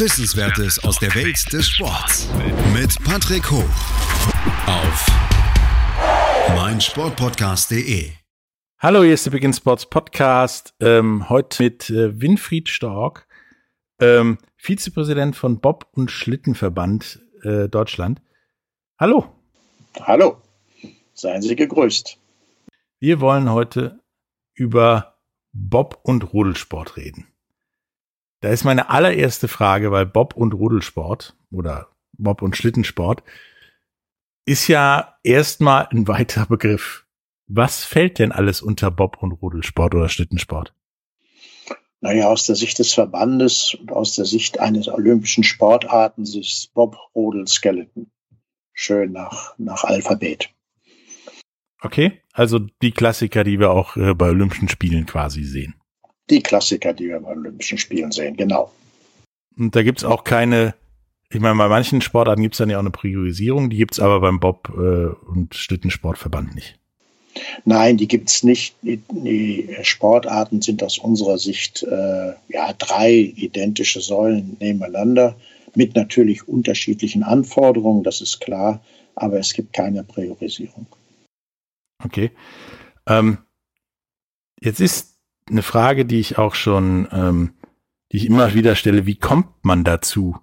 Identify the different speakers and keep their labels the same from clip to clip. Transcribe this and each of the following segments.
Speaker 1: Wissenswertes aus der Welt des Sports. Mit Patrick Hoch. Auf meinsportpodcast.de.
Speaker 2: Hallo, hier ist der Begin Sports Podcast. Ähm, heute mit äh, Winfried Stork, ähm, Vizepräsident von Bob- und Schlittenverband äh, Deutschland. Hallo.
Speaker 3: Hallo. Seien Sie gegrüßt.
Speaker 2: Wir wollen heute über Bob- und Rodelsport reden. Da ist meine allererste Frage, weil Bob- und Rodelsport oder Bob- und Schlittensport ist ja erstmal ein weiter Begriff. Was fällt denn alles unter Bob- und Rodelsport oder Schlittensport?
Speaker 3: Naja, aus der Sicht des Verbandes und aus der Sicht eines olympischen Sportarten ist Bob, Rodel, Skeleton. Schön nach, nach Alphabet.
Speaker 2: Okay, also die Klassiker, die wir auch äh, bei Olympischen Spielen quasi sehen.
Speaker 3: Die Klassiker, die wir bei Olympischen Spielen sehen, genau.
Speaker 2: Und da gibt's auch keine, ich meine, bei manchen Sportarten gibt's dann ja auch eine Priorisierung, die gibt's aber beim Bob- äh, und Schlittensportverband nicht.
Speaker 3: Nein, die gibt's nicht. Die, die Sportarten sind aus unserer Sicht äh, ja drei identische Säulen nebeneinander mit natürlich unterschiedlichen Anforderungen, das ist klar, aber es gibt keine Priorisierung.
Speaker 2: Okay. Ähm, jetzt ist eine Frage, die ich auch schon, ähm, die ich immer wieder stelle, wie kommt man dazu,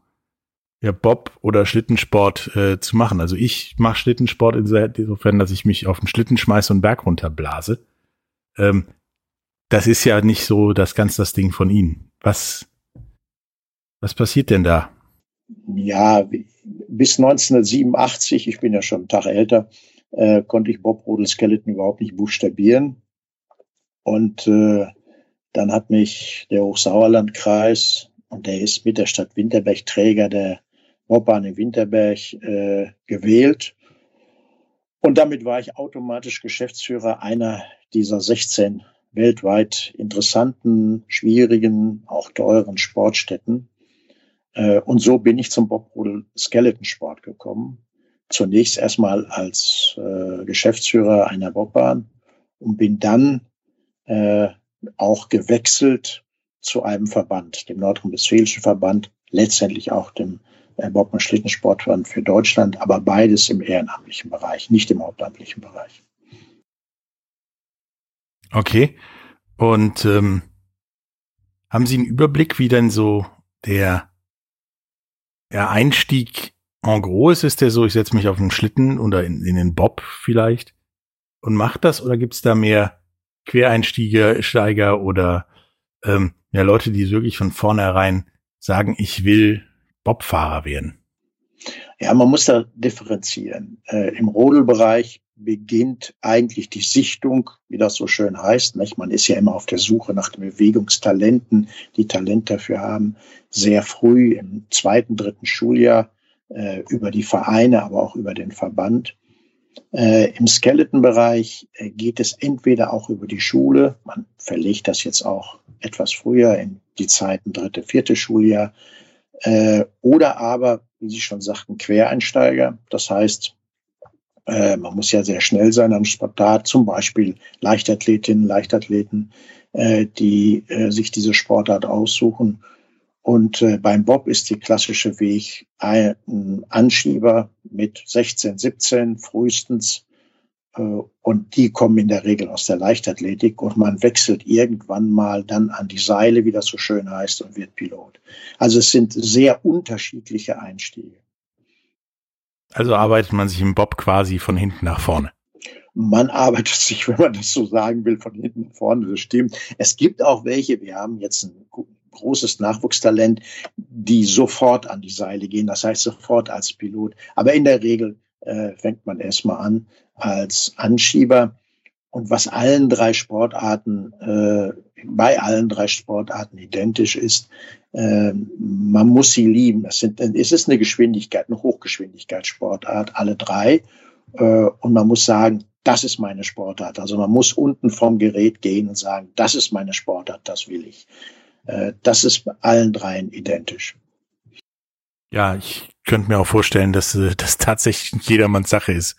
Speaker 2: ja, Bob oder Schlittensport äh, zu machen? Also ich mache Schlittensport insofern, dass ich mich auf den Schlitten schmeiße und Berg runterblase. Ähm, das ist ja nicht so das ganz das Ding von Ihnen. Was, was passiert denn da?
Speaker 3: Ja, bis 1987, ich bin ja schon einen Tag älter, äh, konnte ich Bob Rodel Skeleton überhaupt nicht buchstabieren. Und äh, dann hat mich der Hochsauerlandkreis, und der ist mit der Stadt Winterberg Träger der Bobbahn in Winterberg, äh, gewählt. Und damit war ich automatisch Geschäftsführer einer dieser 16 weltweit interessanten, schwierigen, auch teuren Sportstätten. Äh, und so bin ich zum Bobrodel Skeleton Sport gekommen. Zunächst erstmal als äh, Geschäftsführer einer Bobbahn und bin dann äh, auch gewechselt zu einem Verband, dem Nordrhein-Westfälischen Verband, letztendlich auch dem äh, Bob- und Schlittensportverband für Deutschland, aber beides im ehrenamtlichen Bereich, nicht im hauptamtlichen Bereich.
Speaker 2: Okay. Und ähm, haben Sie einen Überblick, wie denn so der, der Einstieg en gros ist? Ist der so, ich setze mich auf einen Schlitten oder in, in den Bob vielleicht und mache das? Oder gibt's da mehr Quereinsteiger Steiger oder ähm, ja, Leute, die wirklich von vornherein sagen, ich will Bobfahrer werden?
Speaker 3: Ja, man muss da differenzieren. Äh, Im Rodelbereich beginnt eigentlich die Sichtung, wie das so schön heißt. Nicht? Man ist ja immer auf der Suche nach den Bewegungstalenten, die Talent dafür haben, sehr früh im zweiten, dritten Schuljahr äh, über die Vereine, aber auch über den Verband. Äh, Im Skeleton-Bereich äh, geht es entweder auch über die Schule, man verlegt das jetzt auch etwas früher in die Zeiten dritte, vierte Schuljahr, äh, oder aber, wie Sie schon sagten, Quereinsteiger. Das heißt, äh, man muss ja sehr schnell sein am Sportart, zum Beispiel Leichtathletinnen, Leichtathleten, äh, die sich diese Sportart aussuchen. Und äh, beim Bob ist die klassische Weg ein Anschieber mit 16, 17 frühestens. Äh, und die kommen in der Regel aus der Leichtathletik und man wechselt irgendwann mal dann an die Seile, wie das so schön heißt, und wird Pilot. Also es sind sehr unterschiedliche Einstiege.
Speaker 2: Also arbeitet man sich im Bob quasi von hinten nach vorne.
Speaker 3: Man arbeitet sich, wenn man das so sagen will, von hinten nach vorne, das stimmt. Es gibt auch welche, wir haben jetzt ein großes Nachwuchstalent, die sofort an die Seile gehen, das heißt sofort als Pilot. Aber in der Regel äh, fängt man erstmal an als Anschieber. Und was allen drei Sportarten, äh, bei allen drei Sportarten identisch ist, äh, man muss sie lieben. Es, sind, es ist eine Geschwindigkeit, eine Hochgeschwindigkeitssportart, alle drei. Äh, und man muss sagen, das ist meine Sportart. Also man muss unten vom Gerät gehen und sagen, das ist meine Sportart, das will ich. Äh, das ist bei allen dreien identisch.
Speaker 2: Ja, ich könnte mir auch vorstellen, dass äh, das tatsächlich jedermanns Sache ist.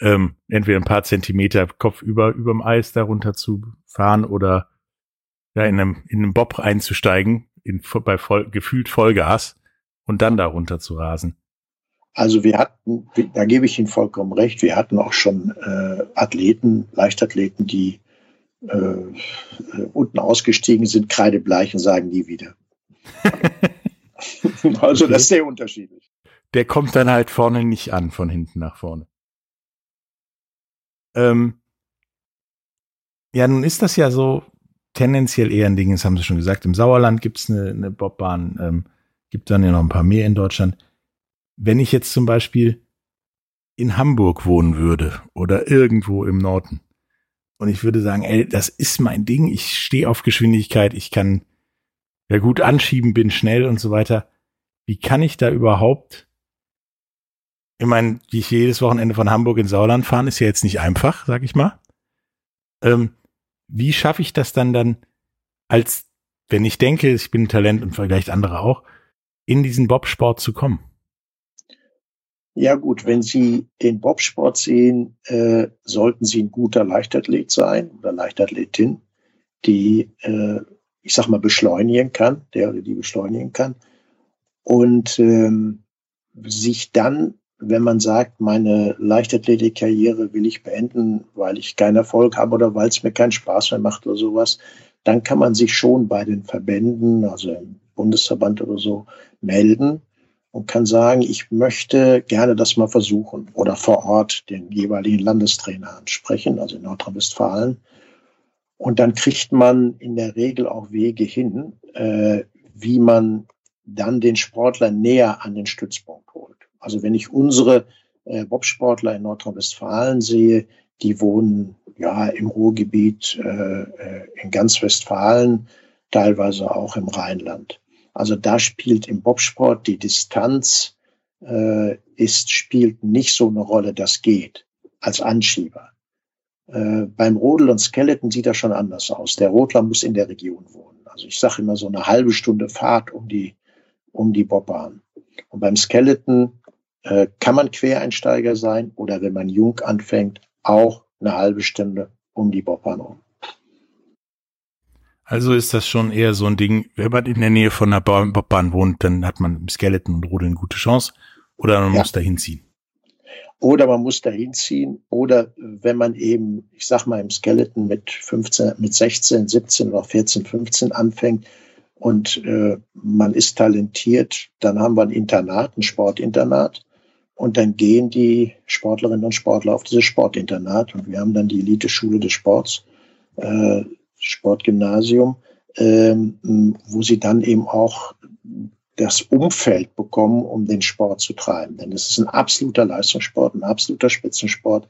Speaker 2: Ähm, entweder ein paar Zentimeter Kopf über überm Eis darunter zu fahren oder ja in einem in einem Bob einzusteigen in, bei voll, gefühlt Vollgas und dann darunter zu rasen.
Speaker 3: Also wir hatten, da gebe ich Ihnen vollkommen recht, wir hatten auch schon äh, Athleten, Leichtathleten, die äh, unten ausgestiegen sind, kreidebleich und sagen nie wieder. also okay. das ist sehr unterschiedlich.
Speaker 2: Der kommt dann halt vorne nicht an, von hinten nach vorne. Ähm, ja, nun ist das ja so tendenziell eher ein Ding, das haben Sie schon gesagt. Im Sauerland gibt es eine, eine Bobbahn, ähm, gibt dann ja noch ein paar mehr in Deutschland wenn ich jetzt zum Beispiel in Hamburg wohnen würde oder irgendwo im Norden und ich würde sagen, ey, das ist mein Ding, ich stehe auf Geschwindigkeit, ich kann ja gut anschieben, bin schnell und so weiter. Wie kann ich da überhaupt ich meine, wie ich jedes Wochenende von Hamburg in Sauerland fahren, ist ja jetzt nicht einfach, sag ich mal. Ähm, wie schaffe ich das dann dann, als wenn ich denke, ich bin ein Talent und vielleicht andere auch, in diesen Bobsport zu kommen?
Speaker 3: Ja gut, wenn Sie den Bobsport sehen, äh, sollten Sie ein guter Leichtathlet sein oder Leichtathletin, die, äh, ich sag mal, beschleunigen kann, der oder die beschleunigen kann. Und ähm, sich dann, wenn man sagt, meine Leichtathletikkarriere will ich beenden, weil ich keinen Erfolg habe oder weil es mir keinen Spaß mehr macht oder sowas, dann kann man sich schon bei den Verbänden, also im Bundesverband oder so, melden und kann sagen, ich möchte gerne das mal versuchen oder vor Ort den jeweiligen Landestrainer ansprechen, also in Nordrhein-Westfalen. Und dann kriegt man in der Regel auch Wege hin, äh, wie man dann den Sportler näher an den Stützpunkt holt. Also wenn ich unsere äh, Bobsportler in Nordrhein-Westfalen sehe, die wohnen ja im Ruhrgebiet, äh, äh in ganz Westfalen, teilweise auch im Rheinland. Also da spielt im Bobsport die Distanz äh, ist, spielt nicht so eine Rolle, das geht als Anschieber. Äh, beim Rodel und Skeleton sieht das schon anders aus. Der Rodler muss in der Region wohnen. Also ich sage immer so eine halbe Stunde Fahrt um die, um die Bobbahn. Und beim Skeleton äh, kann man Quereinsteiger sein oder wenn man jung anfängt, auch eine halbe Stunde um die Bobbahn rum.
Speaker 2: Also ist das schon eher so ein Ding, wenn man in der Nähe von einer Bobbahn wohnt, dann hat man im Skeleton und Rodeln eine gute Chance. Oder man ja. muss da hinziehen.
Speaker 3: Oder man muss da hinziehen. Oder wenn man eben, ich sag mal, im Skeleton mit 15, mit 16, 17 oder 14, 15 anfängt und äh, man ist talentiert, dann haben wir ein Internat, ein Sportinternat. Und dann gehen die Sportlerinnen und Sportler auf dieses Sportinternat. Und wir haben dann die Elite-Schule des Sports. Äh, Sportgymnasium, ähm, wo sie dann eben auch das Umfeld bekommen, um den Sport zu treiben. Denn es ist ein absoluter Leistungssport, ein absoluter Spitzensport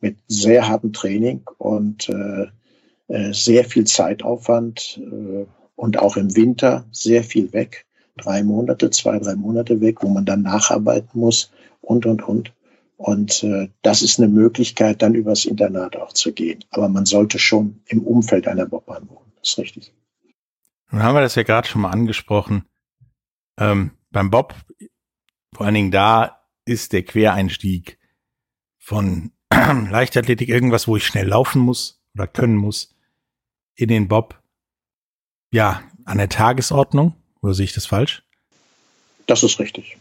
Speaker 3: mit sehr hartem Training und äh, äh, sehr viel Zeitaufwand äh, und auch im Winter sehr viel weg. Drei Monate, zwei, drei Monate weg, wo man dann nacharbeiten muss und, und, und. Und äh, das ist eine Möglichkeit, dann übers Internat auch zu gehen. Aber man sollte schon im Umfeld einer Bobbahn wohnen. Das ist richtig.
Speaker 2: Nun haben wir das ja gerade schon mal angesprochen. Ähm, beim Bob, vor allen Dingen da ist der Quereinstieg von Leichtathletik irgendwas, wo ich schnell laufen muss oder können muss, in den Bob, ja, an der Tagesordnung. Oder sehe ich das falsch?
Speaker 3: Das ist richtig.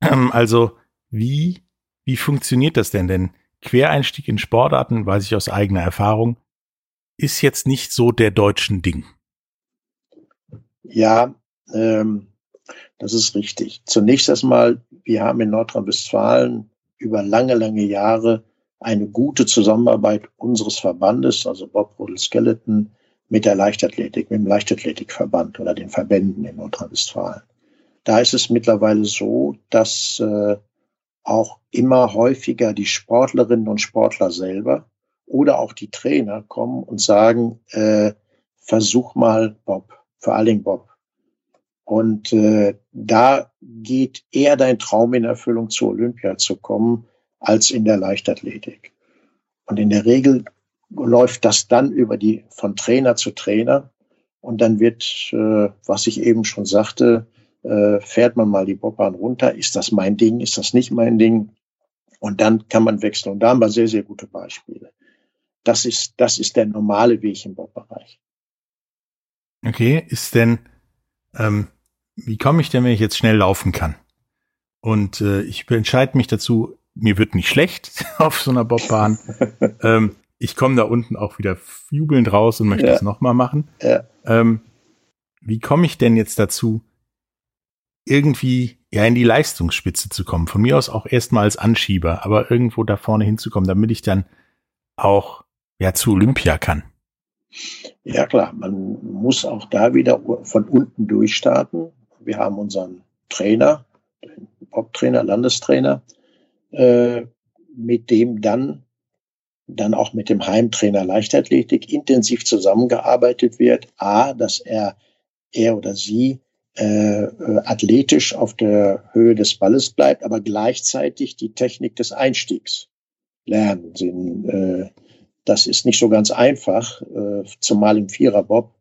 Speaker 2: Ähm, also, wie wie funktioniert das denn? Denn Quereinstieg in Sportarten, weiß ich aus eigener Erfahrung, ist jetzt nicht so der deutschen Ding.
Speaker 3: Ja, ähm, das ist richtig. Zunächst erstmal, wir haben in Nordrhein-Westfalen über lange, lange Jahre eine gute Zusammenarbeit unseres Verbandes, also Bob Rodel Skeleton, mit der Leichtathletik, mit dem Leichtathletikverband oder den Verbänden in Nordrhein-Westfalen. Da ist es mittlerweile so, dass äh, auch immer häufiger die Sportlerinnen und Sportler selber oder auch die Trainer kommen und sagen, äh, versuch mal Bob, vor allen Dingen Bob. Und äh, da geht eher dein Traum in Erfüllung, zu Olympia zu kommen, als in der Leichtathletik. Und in der Regel läuft das dann über die von Trainer zu Trainer. Und dann wird, äh, was ich eben schon sagte, äh, fährt man mal die Bobbahn runter. Ist das mein Ding? Ist das nicht mein Ding? Und dann kann man wechseln. Und da haben wir sehr, sehr gute Beispiele. Das ist, das ist der normale Weg im Bobbereich.
Speaker 2: Okay, ist denn, ähm, wie komme ich denn, wenn ich jetzt schnell laufen kann? Und äh, ich entscheide mich dazu, mir wird nicht schlecht auf so einer Bobbahn. ähm, ich komme da unten auch wieder jubelnd raus und möchte ja. es nochmal machen. Ja. Ähm, wie komme ich denn jetzt dazu, irgendwie ja in die Leistungsspitze zu kommen? Von mir aus auch erstmal als Anschieber, aber irgendwo da vorne hinzukommen, damit ich dann auch ja zu Olympia kann.
Speaker 3: Ja klar, man muss auch da wieder von unten durchstarten. Wir haben unseren Trainer, den Haupttrainer, Landestrainer, äh, mit dem dann dann auch mit dem Heimtrainer Leichtathletik intensiv zusammengearbeitet wird. A, dass er, er oder sie äh, athletisch auf der Höhe des Balles bleibt, aber gleichzeitig die Technik des Einstiegs lernen. Sie, äh, das ist nicht so ganz einfach, äh, zumal im Viererbob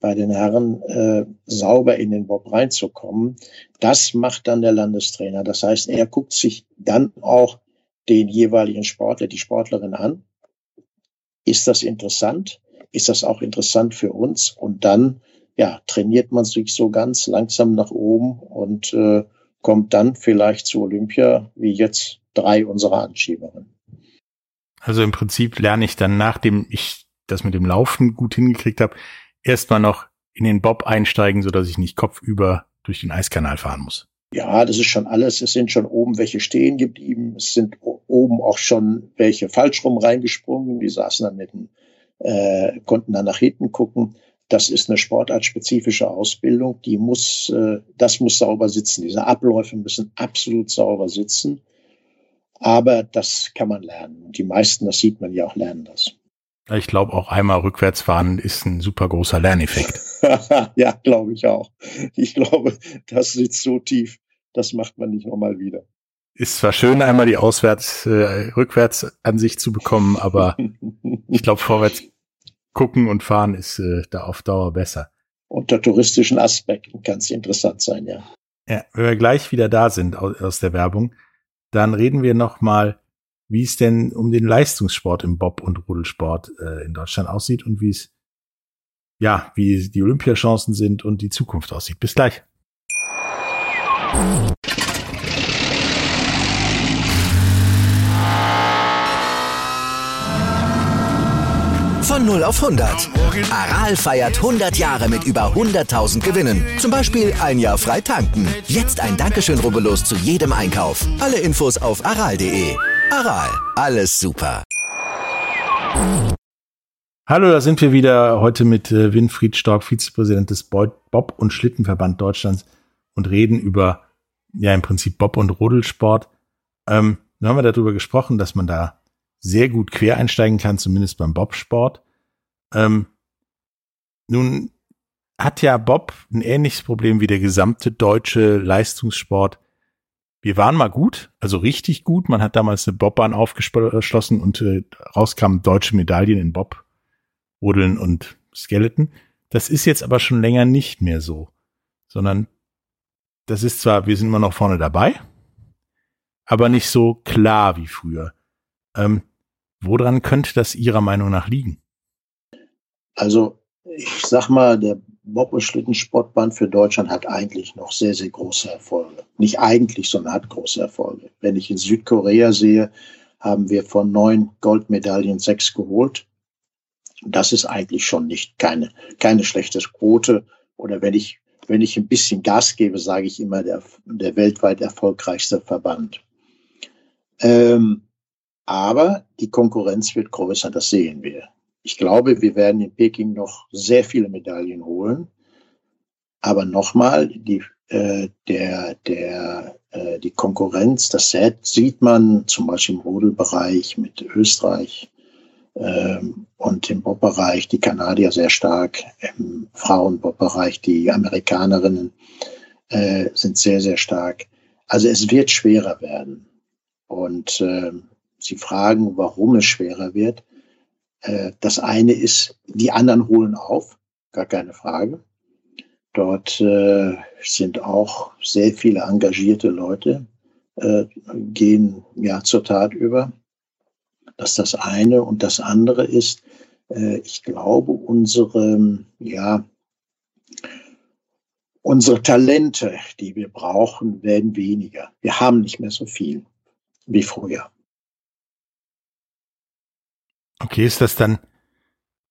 Speaker 3: bei den Herren äh, sauber in den Bob reinzukommen. Das macht dann der Landestrainer. Das heißt, er guckt sich dann auch den jeweiligen Sportler, die Sportlerin an. Ist das interessant? Ist das auch interessant für uns? Und dann, ja, trainiert man sich so ganz langsam nach oben und äh, kommt dann vielleicht zu Olympia, wie jetzt drei unserer Anschieberinnen.
Speaker 2: Also im Prinzip lerne ich dann, nachdem ich das mit dem Laufen gut hingekriegt habe, erstmal noch in den Bob einsteigen, so dass ich nicht kopfüber durch den Eiskanal fahren muss.
Speaker 3: Ja, das ist schon alles. Es sind schon oben welche stehen geblieben. Es sind oben auch schon welche falsch rum reingesprungen. Die saßen dann mit dem, äh, konnten dann nach hinten gucken. Das ist eine sportartspezifische Ausbildung. Die muss, äh, das muss sauber sitzen. Diese Abläufe müssen absolut sauber sitzen. Aber das kann man lernen. Die meisten, das sieht man ja auch, lernen das.
Speaker 2: Ich glaube, auch einmal rückwärts fahren ist ein super großer Lerneffekt.
Speaker 3: ja, glaube ich auch. Ich glaube, das sitzt so tief, das macht man nicht nochmal wieder.
Speaker 2: Ist zwar schön, einmal die Auswärts, äh, rückwärts Ansicht zu bekommen, aber ich glaube, vorwärts gucken und fahren ist äh, da auf Dauer besser.
Speaker 3: Unter touristischen Aspekten kann es interessant sein, ja.
Speaker 2: Ja, wenn wir gleich wieder da sind aus, aus der Werbung, dann reden wir noch mal wie es denn um den Leistungssport im Bob- und Rudelsport äh, in Deutschland aussieht und wie es, ja, wie die Olympiachancen sind und die Zukunft aussieht. Bis gleich.
Speaker 4: 0 auf 100. Aral feiert 100 Jahre mit über 100.000 Gewinnen. Zum Beispiel ein Jahr frei tanken. Jetzt ein Dankeschön, rubbellos zu jedem Einkauf. Alle Infos auf aral.de. Aral, alles super.
Speaker 2: Hallo, da sind wir wieder heute mit äh, Winfried Stork, Vizepräsident des Bob- und Schlittenverband Deutschlands und reden über, ja, im Prinzip Bob- und Rodelsport. Ähm, dann haben wir darüber gesprochen, dass man da sehr gut quer einsteigen kann, zumindest beim Bobsport. Ähm, nun hat ja Bob ein ähnliches Problem wie der gesamte deutsche Leistungssport wir waren mal gut, also richtig gut. Man hat damals eine Bobbahn aufgeschlossen und äh, rauskamen deutsche Medaillen in Bob, Rodeln und Skeleton. Das ist jetzt aber schon länger nicht mehr so, sondern das ist zwar, wir sind immer noch vorne dabei, aber nicht so klar wie früher. Ähm, woran könnte das Ihrer Meinung nach liegen?
Speaker 3: Also, ich sag mal, der Bob- und Schlittensportbahn für Deutschland hat eigentlich noch sehr, sehr große Erfolge. Nicht eigentlich, sondern hat große Erfolge. Wenn ich in Südkorea sehe, haben wir von neun Goldmedaillen sechs geholt. Das ist eigentlich schon nicht keine, keine schlechte Quote. Oder wenn ich, wenn ich ein bisschen Gas gebe, sage ich immer der, der weltweit erfolgreichste Verband. Ähm, aber die Konkurrenz wird größer, das sehen wir. Ich glaube, wir werden in Peking noch sehr viele Medaillen holen. Aber nochmal, die, äh, der, der, äh, die Konkurrenz, das sieht man zum Beispiel im Rodelbereich mit Österreich ähm, und im Bobbereich die Kanadier sehr stark, im Frauenbobbereich die Amerikanerinnen äh, sind sehr, sehr stark. Also es wird schwerer werden. Und äh, Sie fragen, warum es schwerer wird. Äh, das eine ist, die anderen holen auf, gar keine Frage. Dort äh, sind auch sehr viele engagierte Leute, äh, gehen ja zur Tat über. Das ist das eine. Und das andere ist, äh, ich glaube, unsere, ja, unsere Talente, die wir brauchen, werden weniger. Wir haben nicht mehr so viel wie früher.
Speaker 2: Okay, ist das dann,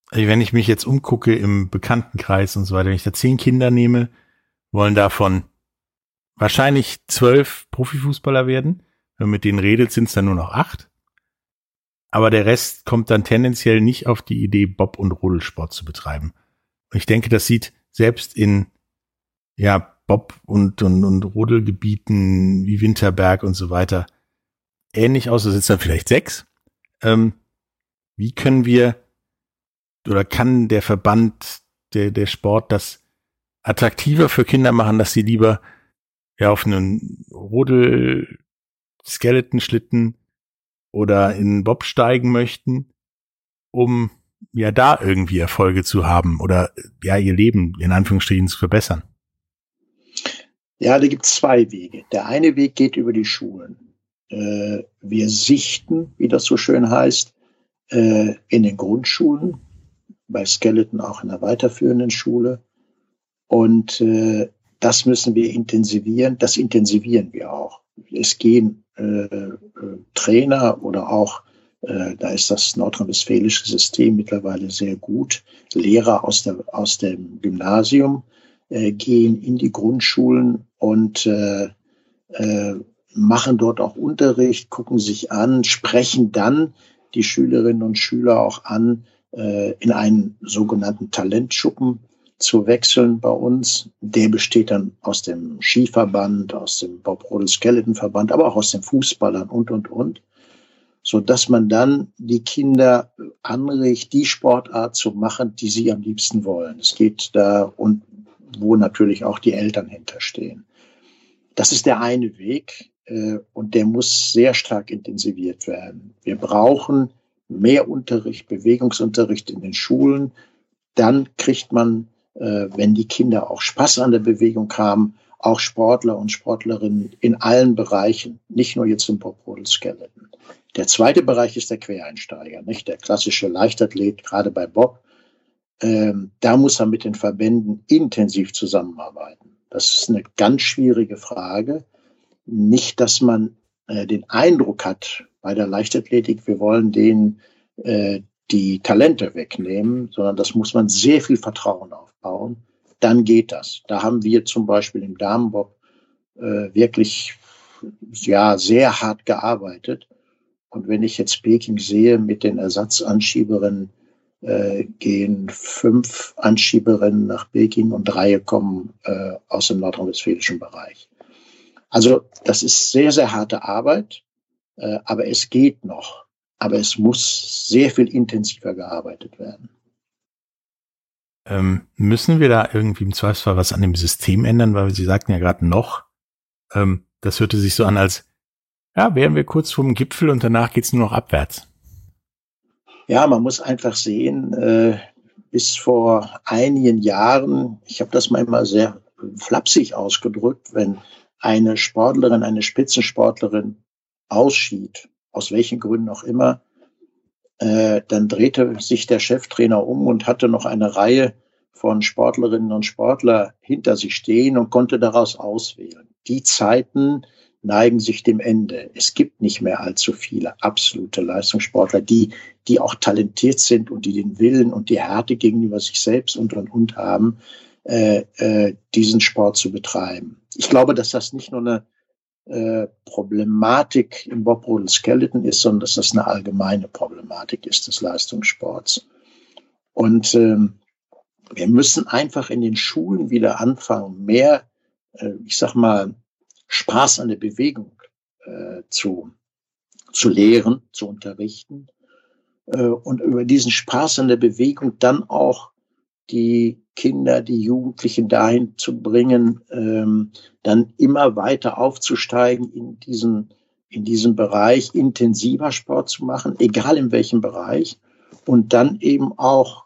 Speaker 2: also wenn ich mich jetzt umgucke im Bekanntenkreis und so weiter, wenn ich da zehn Kinder nehme, wollen davon wahrscheinlich zwölf Profifußballer werden. Wenn man mit denen redet, sind es dann nur noch acht. Aber der Rest kommt dann tendenziell nicht auf die Idee, Bob- und Rodelsport zu betreiben. Und ich denke, das sieht selbst in ja, Bob- und, und, und Rodelgebieten wie Winterberg und so weiter ähnlich aus. Da sitzen dann vielleicht sechs. Ähm, wie können wir oder kann der Verband, der, der Sport das attraktiver für Kinder machen, dass sie lieber ja auf einen Rodel Skeleton-Schlitten oder in Bob steigen möchten, um ja da irgendwie Erfolge zu haben oder ja ihr Leben in Anführungsstrichen zu verbessern?
Speaker 3: Ja, da gibt es zwei Wege. Der eine Weg geht über die Schulen. Äh, wir sichten, wie das so schön heißt, äh, in den Grundschulen, bei Skeleton auch in der weiterführenden Schule. Und äh, das müssen wir intensivieren. Das intensivieren wir auch. Es gehen äh, äh Trainer oder auch, äh, da ist das nordrhein-westfälische System mittlerweile sehr gut, Lehrer aus, der, aus dem Gymnasium äh, gehen in die Grundschulen und äh, äh, machen dort auch Unterricht, gucken sich an, sprechen dann die Schülerinnen und Schüler auch an, äh, in einen sogenannten Talentschuppen zu wechseln bei uns. Der besteht dann aus dem Skiverband, aus dem Bob Rodel Skeleton Verband, aber auch aus den Fußballern und, und, und. So dass man dann die Kinder anregt, die Sportart zu machen, die sie am liebsten wollen. Es geht da und wo natürlich auch die Eltern hinterstehen. Das ist der eine Weg und der muss sehr stark intensiviert werden. Wir brauchen mehr Unterricht, Bewegungsunterricht in den Schulen. Dann kriegt man, äh, wenn die Kinder auch Spaß an der Bewegung haben, auch Sportler und Sportlerinnen in allen Bereichen, nicht nur jetzt im Poprodel Skeleton. Der zweite Bereich ist der Quereinsteiger, nicht der klassische Leichtathlet, gerade bei Bob. Ähm, da muss er mit den Verbänden intensiv zusammenarbeiten. Das ist eine ganz schwierige Frage. Nicht, dass man äh, den Eindruck hat bei der Leichtathletik, wir wollen denen äh, die Talente wegnehmen, sondern das muss man sehr viel Vertrauen aufbauen. Dann geht das. Da haben wir zum Beispiel im Damenbob äh, wirklich ja sehr hart gearbeitet. Und wenn ich jetzt Peking sehe mit den Ersatzanschieberinnen, äh, gehen fünf Anschieberinnen nach Peking und drei kommen äh, aus dem nordrhein-westfälischen Bereich. Also das ist sehr, sehr harte Arbeit, äh, aber es geht noch. Aber es muss sehr viel intensiver gearbeitet werden.
Speaker 2: Ähm, müssen wir da irgendwie im Zweifelsfall was an dem System ändern, weil Sie sagten ja gerade noch, ähm, das hörte sich so an, als ja, wären wir kurz vorm Gipfel und danach geht's nur noch abwärts.
Speaker 3: Ja, man muss einfach sehen, äh, bis vor einigen Jahren, ich habe das mal immer sehr flapsig ausgedrückt, wenn eine Sportlerin, eine Spitzensportlerin ausschied, aus welchen Gründen auch immer, äh, dann drehte sich der Cheftrainer um und hatte noch eine Reihe von Sportlerinnen und Sportler hinter sich stehen und konnte daraus auswählen. Die Zeiten neigen sich dem Ende. Es gibt nicht mehr allzu viele absolute Leistungssportler, die, die auch talentiert sind und die den Willen und die Härte gegenüber sich selbst und und und haben, äh, äh, diesen Sport zu betreiben. Ich glaube, dass das nicht nur eine äh, Problematik im Bobrodel Skeleton ist, sondern dass das eine allgemeine Problematik ist des Leistungssports. Und ähm, wir müssen einfach in den Schulen wieder anfangen, mehr, äh, ich sag mal, Spaß an der Bewegung äh, zu, zu lehren, zu unterrichten äh, und über diesen Spaß an der Bewegung dann auch die Kinder, die Jugendlichen dahin zu bringen, ähm, dann immer weiter aufzusteigen in diesen, in diesem Bereich intensiver Sport zu machen, egal in welchem Bereich. Und dann eben auch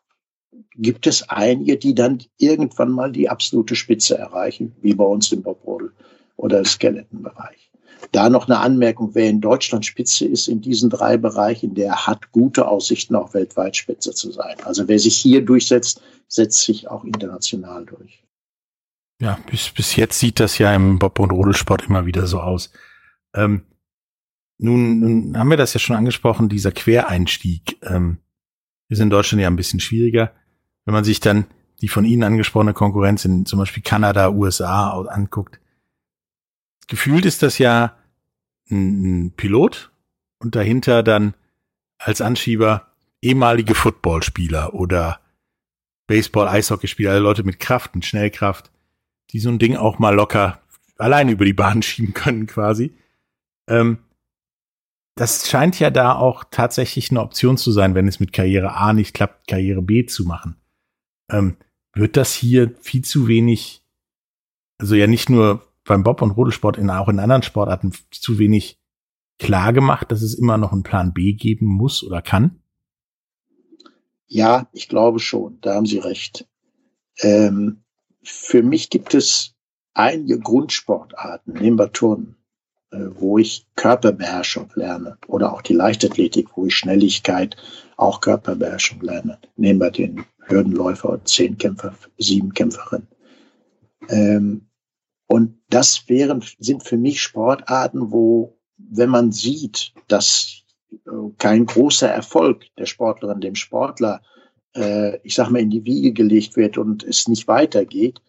Speaker 3: gibt es einige, die dann irgendwann mal die absolute Spitze erreichen, wie bei uns im Bobrodel oder Skeletonbereich. Da noch eine Anmerkung, wer in Deutschland Spitze ist in diesen drei Bereichen, der hat gute Aussichten, auch weltweit Spitze zu sein. Also wer sich hier durchsetzt, setzt sich auch international durch.
Speaker 2: Ja, bis, bis jetzt sieht das ja im Bob- und Rodelsport immer wieder so aus. Ähm, nun, nun haben wir das ja schon angesprochen, dieser Quereinstieg. Ähm, ist in Deutschland ja ein bisschen schwieriger. Wenn man sich dann die von Ihnen angesprochene Konkurrenz in zum Beispiel Kanada, USA anguckt, gefühlt ist das ja ein, Pilot und dahinter dann als Anschieber ehemalige Footballspieler oder Baseball, Eishockeyspieler, also Leute mit Kraft und Schnellkraft, die so ein Ding auch mal locker alleine über die Bahn schieben können quasi. Ähm, das scheint ja da auch tatsächlich eine Option zu sein, wenn es mit Karriere A nicht klappt, Karriere B zu machen. Ähm, wird das hier viel zu wenig, also ja nicht nur beim Bob- und Rodelsport, in, auch in anderen Sportarten zu wenig klar gemacht, dass es immer noch einen Plan B geben muss oder kann?
Speaker 3: Ja, ich glaube schon, da haben Sie recht. Ähm, für mich gibt es einige Grundsportarten, nehmen wir Turnen, äh, wo ich Körperbeherrschung lerne oder auch die Leichtathletik, wo ich Schnelligkeit, auch Körperbeherrschung lerne. Nehmen wir den Hürdenläufer, Zehnkämpfer, Siebenkämpferin. Ähm, und das wären, sind für mich Sportarten, wo, wenn man sieht, dass äh, kein großer Erfolg der Sportlerin, dem Sportler, äh, ich sag mal, in die Wiege gelegt wird und es nicht weitergeht,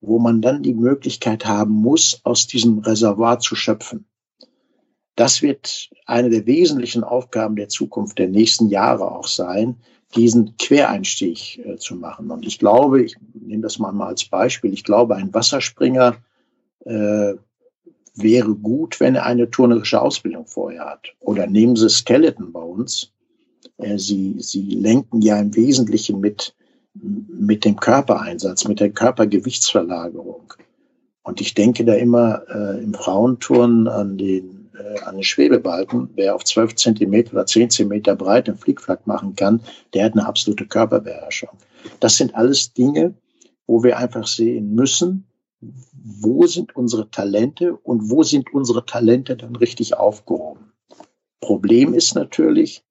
Speaker 3: wo man dann die Möglichkeit haben muss, aus diesem Reservoir zu schöpfen. Das wird eine der wesentlichen Aufgaben der Zukunft der nächsten Jahre auch sein, diesen Quereinstieg äh, zu machen. Und ich glaube, ich nehme das mal als Beispiel, ich glaube, ein Wasserspringer äh, wäre gut, wenn er eine turnerische Ausbildung vorher hat. Oder nehmen Sie Skeleton bei uns. Äh, sie, sie lenken ja im Wesentlichen mit, mit dem Körpereinsatz, mit der Körpergewichtsverlagerung. Und ich denke da immer äh, im Frauenturnen an den, äh, an den Schwebebalken. Wer auf 12 Zentimeter oder 10 Zentimeter breit einen Flickflack machen kann, der hat eine absolute Körperbeherrschung. Das sind alles Dinge, wo wir einfach sehen müssen, wo sind unsere Talente und wo sind unsere Talente dann richtig aufgehoben. Problem ist natürlich,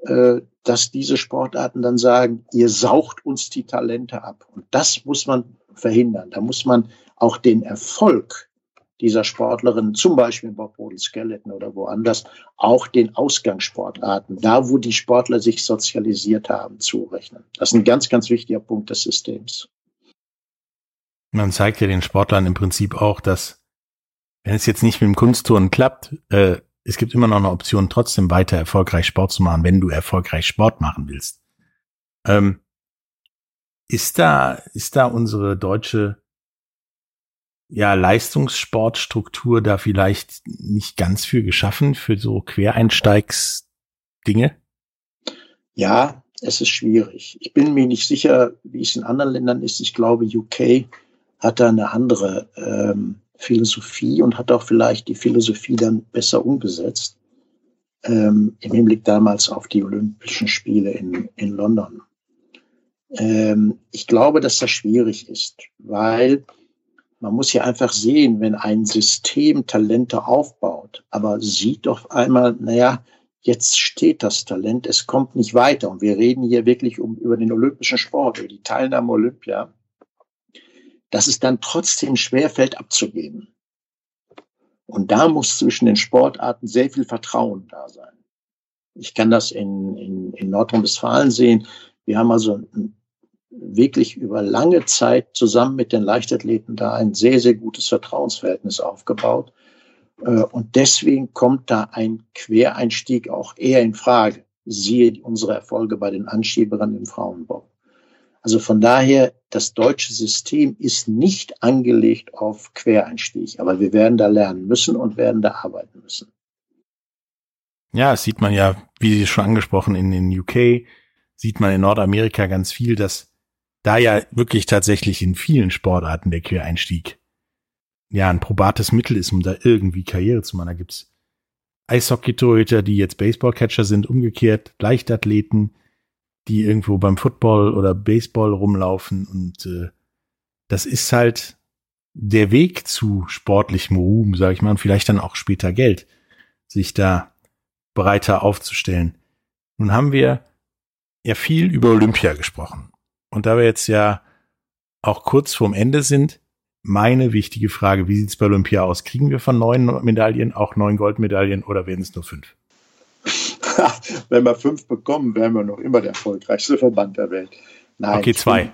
Speaker 3: äh, dass diese Sportarten dann sagen, ihr saucht uns die Talente ab. Und das muss man verhindern. Da muss man auch den Erfolg dieser Sportlerin, zum Beispiel im Bobbrodel Skeleton oder woanders, auch den Ausgangssportarten, da wo die Sportler sich sozialisiert haben, zurechnen. Das ist ein ganz, ganz wichtiger Punkt des Systems.
Speaker 2: Man zeigt ja den Sportlern im Prinzip auch, dass wenn es jetzt nicht mit dem Kunstturnen klappt, äh, es gibt immer noch eine Option, trotzdem weiter erfolgreich Sport zu machen, wenn du erfolgreich Sport machen willst. Ähm, ist da, ist da unsere deutsche ja, Leistungssportstruktur da vielleicht nicht ganz für geschaffen, für so Quereinsteigsdinge?
Speaker 3: Ja, es ist schwierig. Ich bin mir nicht sicher, wie es in anderen Ländern ist. Ich glaube, UK hat da eine andere ähm, Philosophie und hat auch vielleicht die Philosophie dann besser umgesetzt ähm, im Hinblick damals auf die Olympischen Spiele in, in London. Ähm, ich glaube, dass das schwierig ist, weil man muss ja einfach sehen, wenn ein System Talente aufbaut, aber sieht doch einmal, naja, jetzt steht das Talent, es kommt nicht weiter. Und wir reden hier wirklich um, über den olympischen Sport, über die Teilnahme Olympia dass es dann trotzdem schwerfällt abzugeben. Und da muss zwischen den Sportarten sehr viel Vertrauen da sein. Ich kann das in, in, in Nordrhein-Westfalen sehen. Wir haben also wirklich über lange Zeit zusammen mit den Leichtathleten da ein sehr, sehr gutes Vertrauensverhältnis aufgebaut. Äh, und deswegen kommt da ein Quereinstieg auch eher in Frage. Siehe unsere Erfolge bei den Anschieberinnen im Frauenbob. Also von daher, das deutsche System ist nicht angelegt auf Quereinstieg, aber wir werden da lernen müssen und werden da arbeiten müssen.
Speaker 2: Ja, das sieht man ja, wie Sie schon angesprochen, in den UK, sieht man in Nordamerika ganz viel, dass da ja wirklich tatsächlich in vielen Sportarten der Quereinstieg ja ein probates Mittel ist, um da irgendwie Karriere zu machen. Da gibt's Eishockey-Torhüter, die jetzt Baseball-Catcher sind, umgekehrt, Leichtathleten, die irgendwo beim Football oder Baseball rumlaufen und äh, das ist halt der Weg zu sportlichem Ruhm, sage ich mal, und vielleicht dann auch später Geld, sich da breiter aufzustellen. Nun haben wir ja viel über Olympia gesprochen. Und da wir jetzt ja auch kurz vorm Ende sind, meine wichtige Frage, wie sieht's bei Olympia aus? Kriegen wir von neun Medaillen auch neun Goldmedaillen oder werden es nur fünf?
Speaker 3: Wenn wir fünf bekommen, wären wir noch immer der erfolgreichste Verband der Welt.
Speaker 2: Nein, okay, zwei.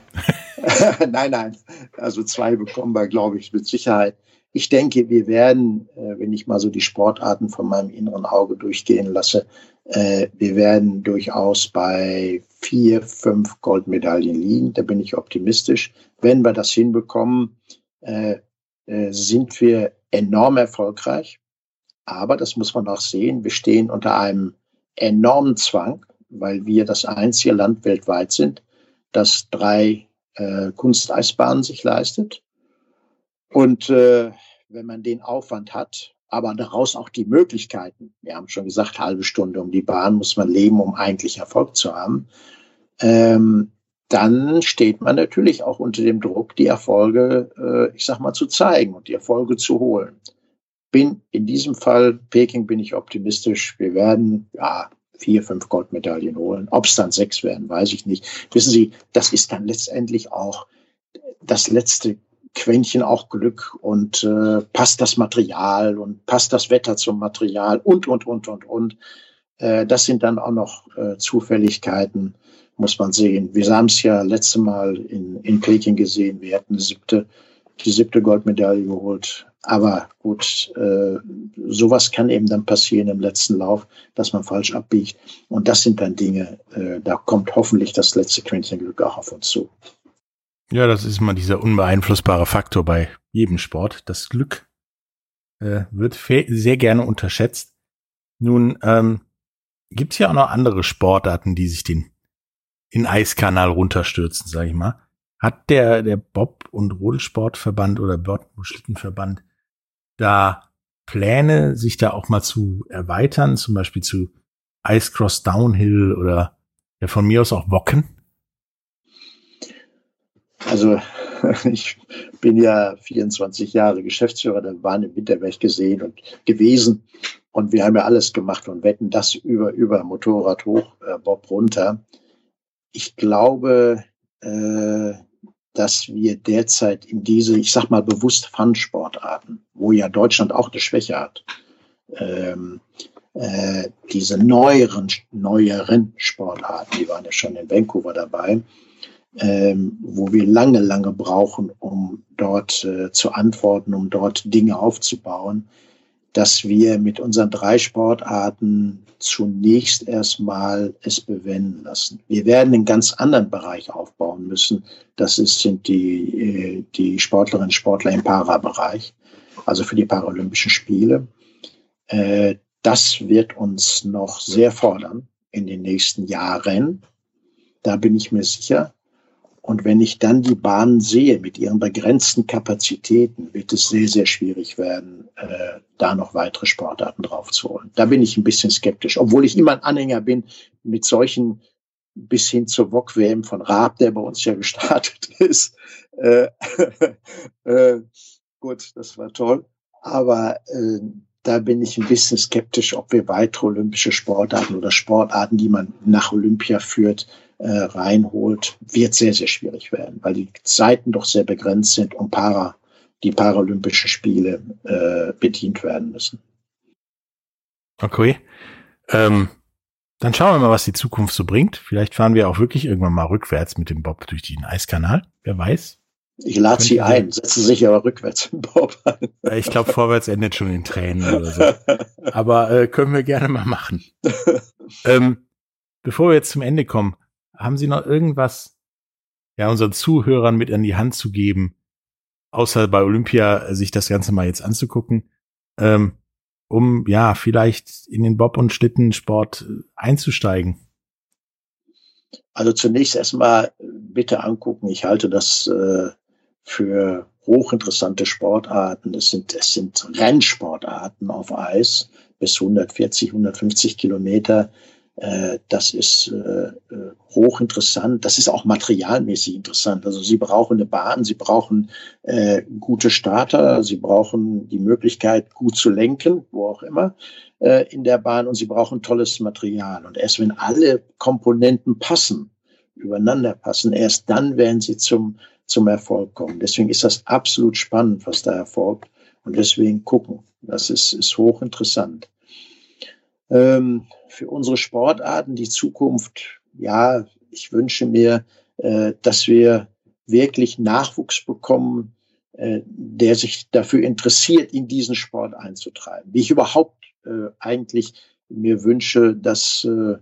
Speaker 3: nein, nein. Also zwei bekommen wir, glaube ich, mit Sicherheit. Ich denke, wir werden, äh, wenn ich mal so die Sportarten von meinem inneren Auge durchgehen lasse, äh, wir werden durchaus bei vier, fünf Goldmedaillen liegen. Da bin ich optimistisch. Wenn wir das hinbekommen, äh, sind wir enorm erfolgreich. Aber das muss man auch sehen. Wir stehen unter einem enormen Zwang, weil wir das einzige Land weltweit sind, das drei äh, Kunsteisbahnen sich leistet. Und äh, wenn man den Aufwand hat, aber daraus auch die Möglichkeiten, wir haben schon gesagt, halbe Stunde um die Bahn muss man leben, um eigentlich Erfolg zu haben, ähm, dann steht man natürlich auch unter dem Druck, die Erfolge, äh, ich sag mal, zu zeigen und die Erfolge zu holen. Bin in diesem Fall, Peking, bin ich optimistisch. Wir werden, ja, vier, fünf Goldmedaillen holen. Ob es dann sechs werden, weiß ich nicht. Wissen Sie, das ist dann letztendlich auch das letzte Quäntchen auch Glück und äh, passt das Material und passt das Wetter zum Material und, und, und, und, und. Äh, das sind dann auch noch äh, Zufälligkeiten, muss man sehen. Wir haben es ja letzte Mal in, in Peking gesehen. Wir hätten die siebte, die siebte Goldmedaille geholt. Aber gut, äh, sowas kann eben dann passieren im letzten Lauf, dass man falsch abbiegt. Und das sind dann Dinge, äh, da kommt hoffentlich das letzte Quäntchen Glück auch auf uns zu.
Speaker 2: Ja, das ist mal dieser unbeeinflussbare Faktor bei jedem Sport. Das Glück äh, wird sehr gerne unterschätzt. Nun ähm, gibt es ja auch noch andere Sportarten, die sich den in Eiskanal runterstürzen, sage ich mal. Hat der der Bob- und Rodelsportverband oder Bob- und Schlittenverband da Pläne, sich da auch mal zu erweitern, zum Beispiel zu Ice Cross Downhill oder ja, von mir aus auch Wocken?
Speaker 3: Also ich bin ja 24 Jahre Geschäftsführer der Bahn im Winterberg gesehen und gewesen. Und wir haben ja alles gemacht und wetten das über, über Motorrad hoch, äh, Bob runter. Ich glaube, äh, dass wir derzeit in diese, ich sag mal bewusst Fun-Sportarten, wo ja Deutschland auch eine Schwäche hat, ähm, äh, diese neueren, neueren Sportarten, die waren ja schon in Vancouver dabei, ähm, wo wir lange, lange brauchen, um dort äh, zu antworten, um dort Dinge aufzubauen, dass wir mit unseren drei Sportarten zunächst erstmal es bewenden lassen. Wir werden einen ganz anderen Bereich aufbauen müssen. Das ist, sind die, äh, die Sportlerinnen und Sportler im Parabereich, also für die Paralympischen Spiele. Äh, das wird uns noch sehr fordern in den nächsten Jahren. Da bin ich mir sicher. Und wenn ich dann die Bahnen sehe mit ihren begrenzten Kapazitäten, wird es sehr, sehr schwierig werden, äh, da noch weitere Sportarten draufzuholen. Da bin ich ein bisschen skeptisch, obwohl ich immer ein Anhänger bin mit solchen bis hin zur VOG-WM von Raab, der bei uns ja gestartet ist. Äh, äh, gut, das war toll. Aber äh, da bin ich ein bisschen skeptisch, ob wir weitere olympische Sportarten oder Sportarten, die man nach Olympia führt, äh, reinholt, wird sehr, sehr schwierig werden, weil die Zeiten doch sehr begrenzt sind und Para, die Paralympischen Spiele äh, bedient werden müssen.
Speaker 2: Okay. Ähm, dann schauen wir mal, was die Zukunft so bringt. Vielleicht fahren wir auch wirklich irgendwann mal rückwärts mit dem Bob durch den Eiskanal. Wer weiß.
Speaker 3: Ich lade sie ein, setze sich aber rückwärts im Bob ein.
Speaker 2: Ich glaube, vorwärts endet schon in Tränen oder so. Aber äh, können wir gerne mal machen. ähm, bevor wir jetzt zum Ende kommen, haben Sie noch irgendwas, ja, unseren Zuhörern mit an die Hand zu geben, außer bei Olympia sich das Ganze mal jetzt anzugucken, ähm, um ja vielleicht in den Bob- und Schlittensport äh, einzusteigen?
Speaker 3: Also zunächst erstmal bitte angucken. Ich halte das äh, für hochinteressante Sportarten. Es sind, es sind Rennsportarten auf Eis. bis 140, 150 Kilometer. Äh, das ist äh, äh, hochinteressant. Das ist auch materialmäßig interessant. Also Sie brauchen eine Bahn, Sie brauchen gute Starter, Sie brauchen die Möglichkeit, gut zu lenken, wo auch immer in der Bahn und Sie brauchen tolles Material. Und erst wenn alle Komponenten passen, übereinander passen, erst dann werden Sie zum, zum Erfolg kommen. Deswegen ist das absolut spannend, was da erfolgt. Und deswegen gucken. Das ist, ist hochinteressant. Ähm, für unsere Sportarten die Zukunft, ja, ich wünsche mir, äh, dass wir wirklich Nachwuchs bekommen, äh, der sich dafür interessiert, in diesen Sport einzutreiben. Wie ich überhaupt äh, eigentlich mir wünsche, dass äh,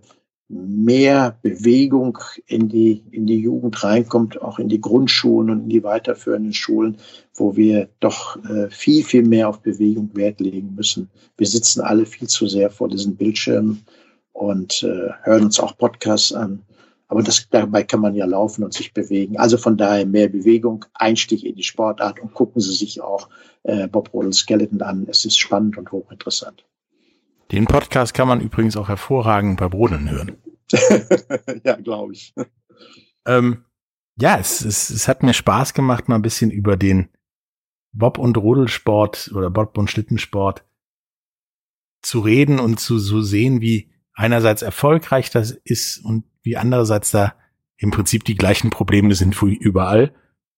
Speaker 3: mehr Bewegung in die, in die Jugend reinkommt, auch in die Grundschulen und in die weiterführenden Schulen, wo wir doch äh, viel, viel mehr auf Bewegung Wert legen müssen. Wir sitzen alle viel zu sehr vor diesen Bildschirmen und äh, hören uns auch Podcasts an. Aber das, dabei kann man ja laufen und sich bewegen. Also von daher mehr Bewegung, Einstieg in die Sportart und gucken Sie sich auch äh, Bob Rodel Skeleton an. Es ist spannend und hochinteressant.
Speaker 2: Den Podcast kann man übrigens auch hervorragend bei Brodeln hören.
Speaker 3: ja, glaube ich.
Speaker 2: Ähm, ja, es, es, es hat mir Spaß gemacht, mal ein bisschen über den Bob- und Rodelsport oder Bob- und Schlittensport zu reden und zu so sehen, wie einerseits erfolgreich das ist und wie andererseits da im Prinzip die gleichen Probleme sind wie überall.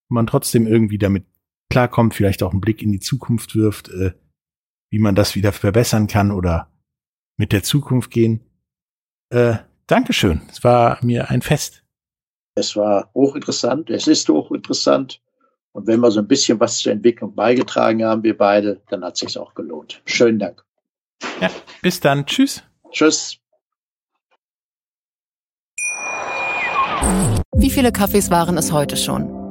Speaker 2: Man trotzdem irgendwie damit klarkommt, vielleicht auch einen Blick in die Zukunft wirft, äh, wie man das wieder verbessern kann oder mit der Zukunft gehen. Äh, Dankeschön. Es war mir ein Fest.
Speaker 3: Es war hochinteressant. Es ist hochinteressant. Und wenn wir so ein bisschen was zur Entwicklung beigetragen haben, wir beide, dann hat es sich auch gelohnt. Schönen Dank.
Speaker 2: Ja, bis dann. Tschüss.
Speaker 3: Tschüss.
Speaker 5: Wie viele Kaffees waren es heute schon?